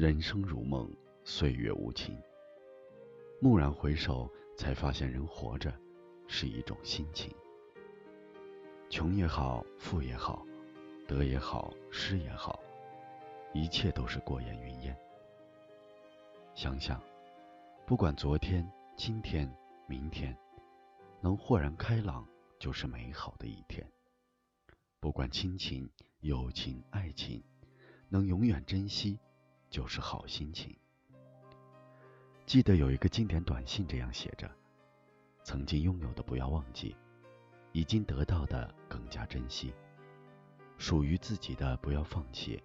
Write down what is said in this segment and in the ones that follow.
人生如梦，岁月无情。蓦然回首，才发现人活着是一种心情。穷也好，富也好，得也好，失也好，一切都是过眼云烟。想想，不管昨天、今天、明天，能豁然开朗，就是美好的一天。不管亲情、友情、爱情，能永远珍惜。就是好心情。记得有一个经典短信这样写着：“曾经拥有的不要忘记，已经得到的更加珍惜，属于自己的不要放弃，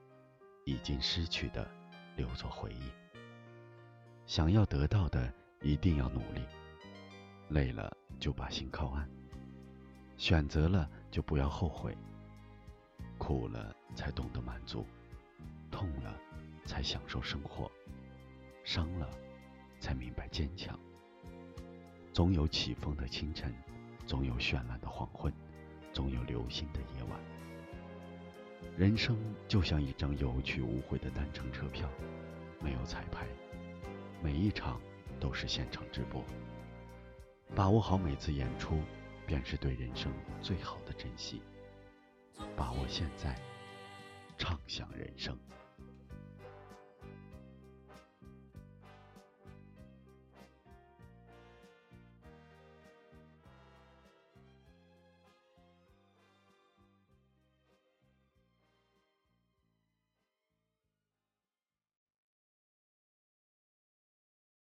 已经失去的留作回忆。想要得到的一定要努力，累了就把心靠岸，选择了就不要后悔，苦了才懂得满足，”才享受生活，伤了，才明白坚强。总有起风的清晨，总有绚烂的黄昏，总有流星的夜晚。人生就像一张有去无回的单程车票，没有彩排，每一场都是现场直播。把握好每次演出，便是对人生最好的珍惜。把握现在，畅享人生。